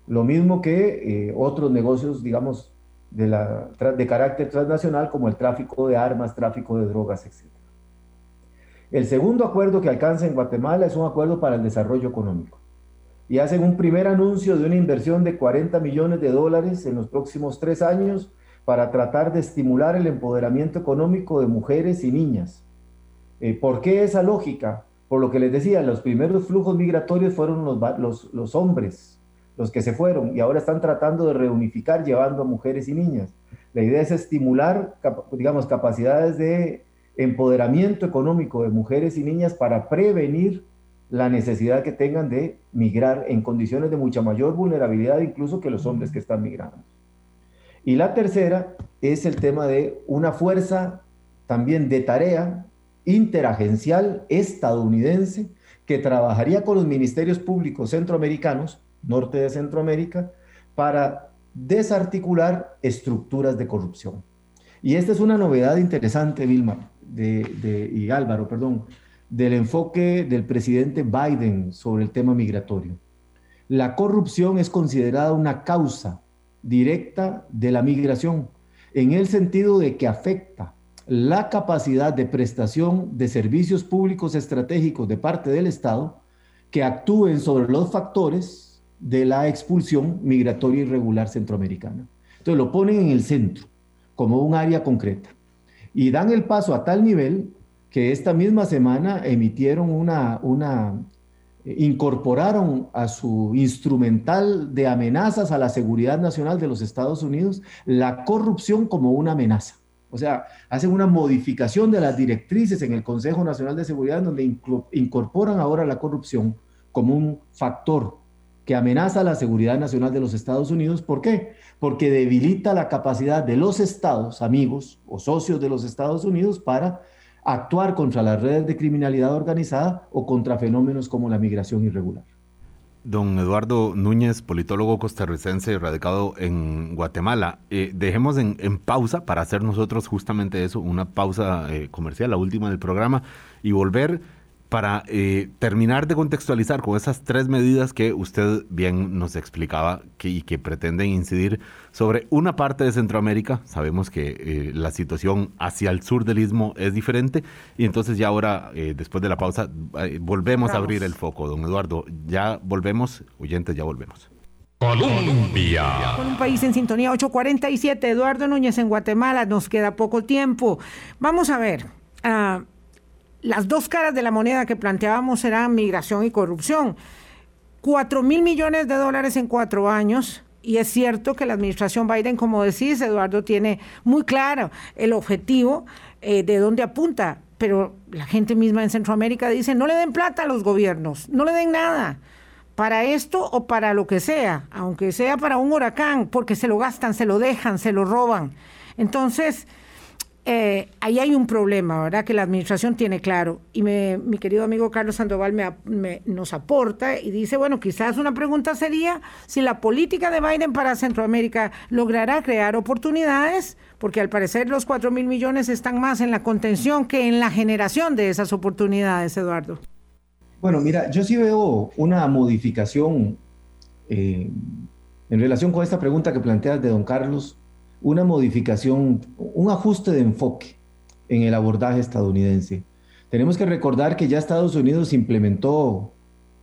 Lo mismo que eh, otros negocios, digamos, de, la, de carácter transnacional, como el tráfico de armas, tráfico de drogas, etc. El segundo acuerdo que alcanza en Guatemala es un acuerdo para el desarrollo económico. Y hacen un primer anuncio de una inversión de 40 millones de dólares en los próximos tres años para tratar de estimular el empoderamiento económico de mujeres y niñas. Eh, ¿Por qué esa lógica? Por lo que les decía, los primeros flujos migratorios fueron los, los, los hombres, los que se fueron y ahora están tratando de reunificar llevando a mujeres y niñas. La idea es estimular, digamos, capacidades de empoderamiento económico de mujeres y niñas para prevenir la necesidad que tengan de migrar en condiciones de mucha mayor vulnerabilidad incluso que los hombres que están migrando. Y la tercera es el tema de una fuerza también de tarea interagencial estadounidense que trabajaría con los ministerios públicos centroamericanos norte de Centroamérica, para desarticular estructuras de corrupción. Y esta es una novedad interesante, Vilma, de, y Álvaro, perdón, del enfoque del presidente Biden sobre el tema migratorio. La corrupción es considerada una causa directa de la migración, en el sentido de que afecta la capacidad de prestación de servicios públicos estratégicos de parte del Estado que actúen sobre los factores de la expulsión migratoria irregular centroamericana. Entonces lo ponen en el centro, como un área concreta. Y dan el paso a tal nivel que esta misma semana emitieron una, una incorporaron a su instrumental de amenazas a la seguridad nacional de los Estados Unidos la corrupción como una amenaza. O sea, hacen una modificación de las directrices en el Consejo Nacional de Seguridad donde incorporan ahora la corrupción como un factor que amenaza la seguridad nacional de los Estados Unidos. ¿Por qué? Porque debilita la capacidad de los estados, amigos o socios de los Estados Unidos, para actuar contra las redes de criminalidad organizada o contra fenómenos como la migración irregular. Don Eduardo Núñez, politólogo costarricense radicado en Guatemala. Eh, dejemos en, pausa para hacer nosotros justamente eso, una pausa eh, comercial, la última del programa, y volver para eh, terminar de contextualizar con esas tres medidas que usted bien nos explicaba que, y que pretenden incidir sobre una parte de Centroamérica. Sabemos que eh, la situación hacia el sur del istmo es diferente y entonces ya ahora, eh, después de la pausa, volvemos a abrir el foco. Don Eduardo, ya volvemos, oyentes, ya volvemos. Colombia. Con un país en sintonía 847, Eduardo Núñez en Guatemala, nos queda poco tiempo. Vamos a ver. Uh, las dos caras de la moneda que planteábamos eran migración y corrupción. Cuatro mil millones de dólares en cuatro años. Y es cierto que la administración Biden, como decís, Eduardo, tiene muy claro el objetivo eh, de dónde apunta. Pero la gente misma en Centroamérica dice, no le den plata a los gobiernos, no le den nada para esto o para lo que sea, aunque sea para un huracán, porque se lo gastan, se lo dejan, se lo roban. Entonces, eh, ahí hay un problema, ¿verdad? Que la administración tiene claro. Y mi querido amigo Carlos Sandoval nos aporta y dice, bueno, quizás una pregunta sería si la política de Biden para Centroamérica logrará crear oportunidades, porque al parecer los 4 mil millones están más en la contención que en la generación de esas oportunidades, Eduardo. Bueno, mira, yo sí veo una modificación eh, en relación con esta pregunta que planteas de don Carlos una modificación, un ajuste de enfoque en el abordaje estadounidense. Tenemos que recordar que ya Estados Unidos implementó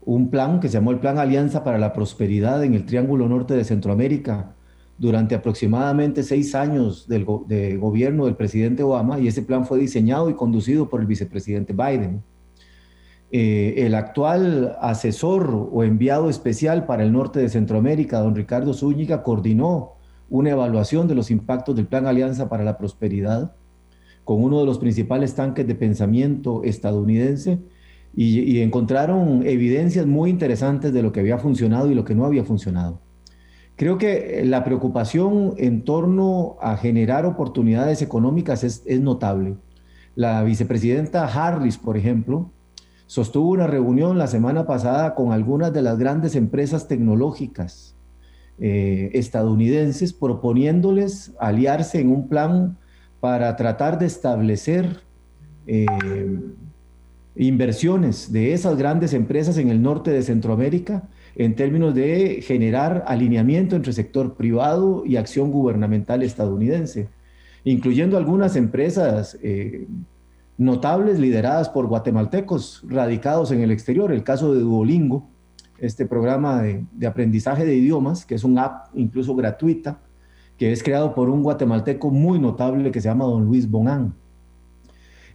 un plan que se llamó el Plan Alianza para la Prosperidad en el Triángulo Norte de Centroamérica durante aproximadamente seis años del de gobierno del presidente Obama y ese plan fue diseñado y conducido por el vicepresidente Biden. Eh, el actual asesor o enviado especial para el norte de Centroamérica, don Ricardo Zúñiga, coordinó una evaluación de los impactos del Plan Alianza para la Prosperidad con uno de los principales tanques de pensamiento estadounidense y, encontraron evidencias muy interesantes de lo que había funcionado y lo que no había funcionado. Creo que la preocupación en torno a generar oportunidades económicas es, es notable. La vicepresidenta Harris, por ejemplo, sostuvo una reunión la semana pasada con algunas de las grandes empresas tecnológicas eh, estadounidenses proponiéndoles aliarse en un plan para tratar de establecer eh, inversiones de esas grandes empresas en el norte de Centroamérica en términos de generar alineamiento entre sector privado y acción gubernamental estadounidense, incluyendo algunas empresas eh, notables lideradas por guatemaltecos radicados en el exterior, el caso de Duolingo, este programa de, aprendizaje de idiomas, que es un app incluso gratuita, que es creado por un guatemalteco muy notable que se llama don Luis Bonán.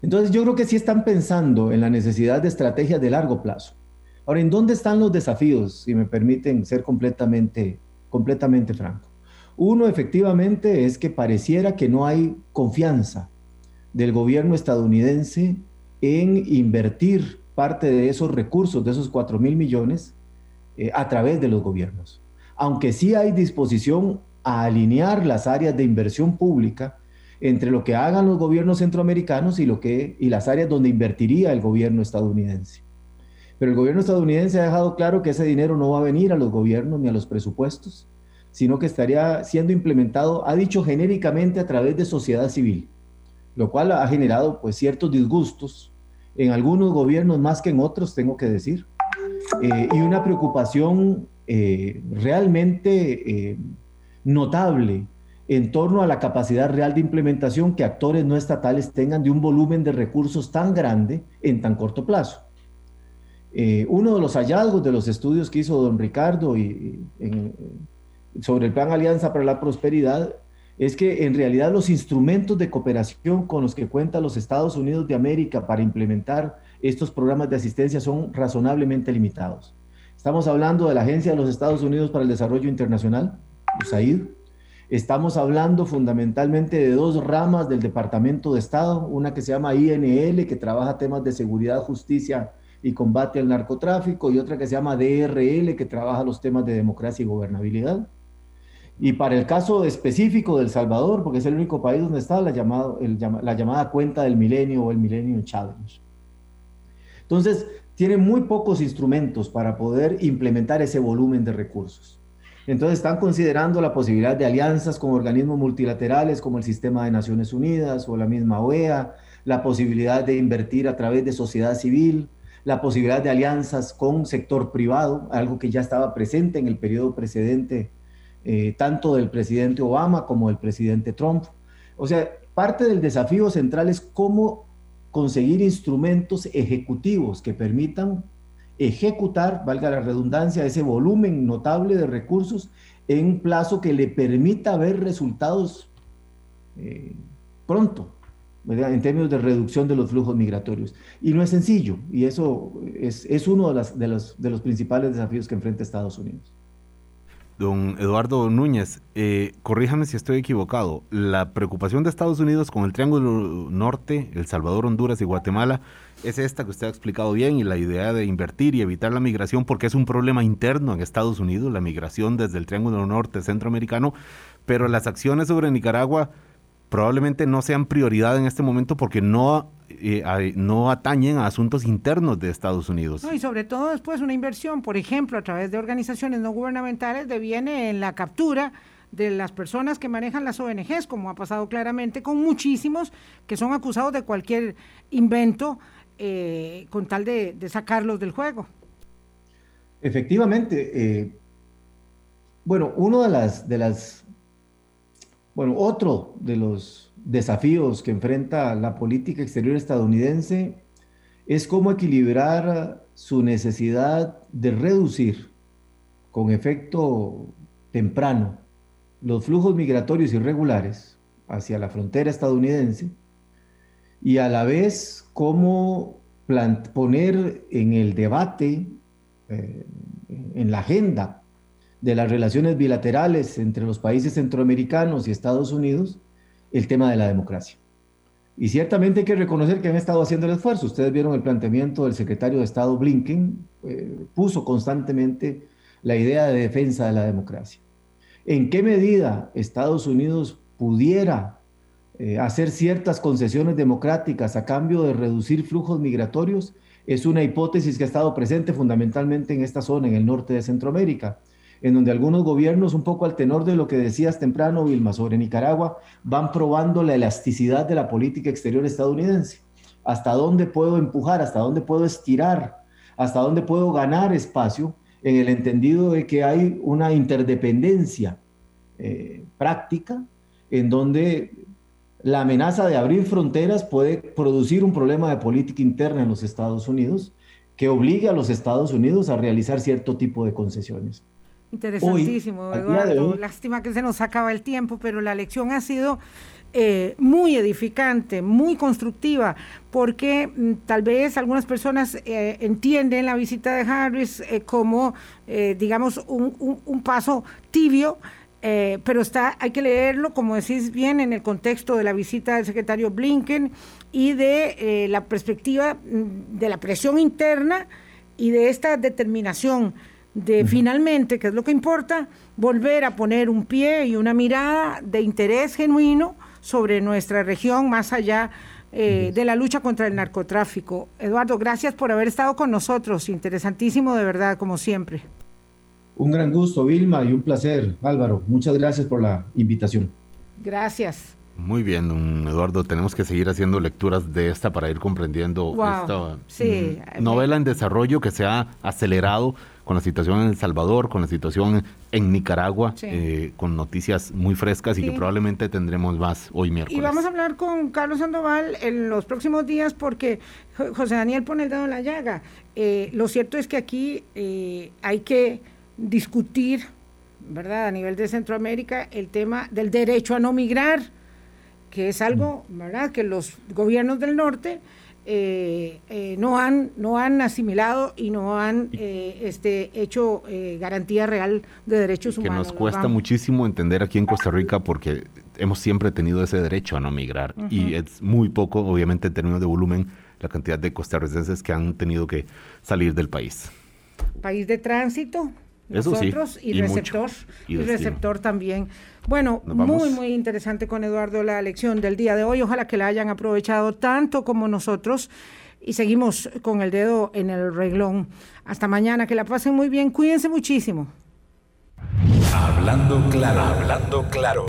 Entonces yo creo que sí están pensando en la necesidad de estrategias de largo plazo. Ahora, ¿en dónde están los desafíos? Si me permiten ser completamente, completamente franco. Uno, efectivamente, es que pareciera que no hay confianza del gobierno estadounidense en invertir parte de esos recursos, de esos 4 mil millones, eh, a través de los gobiernos. Aunque sí hay disposición a alinear las áreas de inversión pública entre lo que hagan los gobiernos centroamericanos y, lo que, y las áreas donde invertiría el gobierno estadounidense. Pero el gobierno estadounidense ha dejado claro que ese dinero no va a venir a los gobiernos ni a los presupuestos, sino que estaría siendo implementado, ha dicho genéricamente, a través de sociedad civil, lo cual ha generado pues ciertos disgustos en algunos gobiernos más que en otros, tengo que decir. Eh, y una preocupación eh, realmente eh, notable en torno a la capacidad real de implementación que actores no estatales tengan de un volumen de recursos tan grande en tan corto plazo. uno de los hallazgos de los estudios que hizo don Ricardo sobre el Plan Alianza para la Prosperidad es que en realidad los instrumentos de cooperación con los que cuentan los Estados Unidos de América para implementar estos programas de asistencia son razonablemente limitados. Estamos hablando de la Agencia de los Estados Unidos para el Desarrollo Internacional, USAID. Estamos hablando fundamentalmente de dos ramas del Departamento de Estado, una que se llama INL, que trabaja temas de seguridad, justicia y combate al narcotráfico, y otra que se llama DRL, que trabaja los temas de democracia y gobernabilidad. Y para el caso específico del Salvador, porque es el único país donde está la llamada, la llamada cuenta del milenio o el Millennium Challenge. Entonces, tienen muy pocos instrumentos para poder implementar ese volumen de recursos. Entonces están considerando la posibilidad de alianzas con organismos multilaterales como el Sistema de Naciones Unidas o la misma OEA, la posibilidad de invertir a través de sociedad civil, la posibilidad de alianzas con sector privado, algo que ya estaba presente en el periodo precedente, eh, tanto del presidente Obama como del presidente Trump. O sea, parte del desafío central es cómo conseguir instrumentos ejecutivos que permitan ejecutar, valga la redundancia, ese volumen notable de recursos en un plazo que le permita ver resultados eh, pronto, en términos de reducción de los flujos migratorios. Y no es sencillo, y eso es, es uno de, de, los, de los principales desafíos que enfrenta Estados Unidos. Don Eduardo Núñez, eh, corríjame si estoy equivocado. La preocupación de Estados Unidos con el Triángulo Norte, El Salvador, Honduras y Guatemala es esta que usted ha explicado bien y la idea de invertir y evitar la migración porque es un problema interno en Estados Unidos, la migración desde el Triángulo Norte centroamericano, pero las acciones sobre Nicaragua probablemente no sean prioridad en este momento porque no, eh, no atañen a asuntos internos de Estados Unidos. y sobre todo después una inversión, por ejemplo, a través de organizaciones no gubernamentales, deviene en la captura de las personas que manejan las ONGs, como ha pasado claramente con muchísimos que son acusados de cualquier invento eh, con tal de, sacarlos del juego. Efectivamente. Eh, bueno, uno de las, de las bueno, otro de los desafíos que enfrenta la política exterior estadounidense es cómo equilibrar su necesidad de reducir con efecto temprano los flujos migratorios irregulares hacia la frontera estadounidense y a la vez cómo poner en el debate, eh, en la agenda de las relaciones bilaterales entre los países centroamericanos y Estados Unidos el tema de la democracia. Y ciertamente hay que reconocer que han estado haciendo el esfuerzo. Ustedes vieron el planteamiento del secretario de Estado Blinken, eh, puso constantemente la idea de defensa de la democracia. ¿En qué medida Estados Unidos pudiera eh, hacer ciertas concesiones democráticas a cambio de reducir flujos migratorios? Es una hipótesis que ha estado presente fundamentalmente en esta zona, en el norte de Centroamérica en donde algunos gobiernos, un poco al tenor de lo que decías temprano, Vilma, sobre Nicaragua, van probando la elasticidad de la política exterior estadounidense. ¿Hasta dónde puedo empujar? ¿Hasta dónde puedo estirar? ¿Hasta dónde puedo ganar espacio? En el entendido de que hay una interdependencia eh, práctica en donde la amenaza de abrir fronteras puede producir un problema de política interna en los Estados Unidos que obligue a los Estados Unidos a realizar cierto tipo de concesiones. Interesantísimo, Eduardo. Lástima que se nos acaba el tiempo, pero la lección ha sido eh, muy edificante, muy constructiva, porque mm, tal vez algunas personas eh, entienden la visita de Harris eh, como, digamos, un, paso tibio. pero está, hay que leerlo, como decís bien, en el contexto de la visita del secretario Blinken y de la perspectiva mm, de la presión interna y de esta determinación de finalmente, que es lo que importa, volver a poner un pie y una mirada de interés genuino sobre nuestra región más allá eh, de la lucha contra el narcotráfico. Eduardo, gracias por haber estado con nosotros. Interesantísimo de verdad, como siempre. Un gran gusto, Vilma, y un placer, Álvaro. Muchas gracias por la invitación. Gracias. Muy bien, don Eduardo, tenemos que seguir haciendo lecturas de esta para ir comprendiendo esta mm, novela en desarrollo que se ha acelerado con la situación en El Salvador, con la situación en Nicaragua, eh, con noticias muy frescas y que probablemente tendremos más hoy miércoles. Y vamos a hablar con Carlos Sandoval en los próximos días porque José Daniel pone el dedo en la llaga. Eh, lo cierto es que aquí eh, hay que discutir, ¿verdad?, a nivel de Centroamérica, el tema del derecho a no migrar, que es algo, ¿verdad?, que los gobiernos del norte eh, eh, no, han, no han asimilado y no han eh, este, hecho garantía real de derechos humanos. Que nos cuesta muchísimo entender aquí en Costa Rica porque hemos siempre tenido ese derecho a no migrar y es muy poco, obviamente en términos de volumen, la cantidad de costarricenses que han tenido que salir del país. País de tránsito, nosotros y, receptor y, receptor también. Bueno, muy muy interesante con Eduardo la lección del día de hoy. Ojalá que la hayan aprovechado tanto como nosotros y seguimos con el dedo en el reglón. Hasta mañana, que la pasen muy bien, cuídense muchísimo. Hablando claro, hablando claro.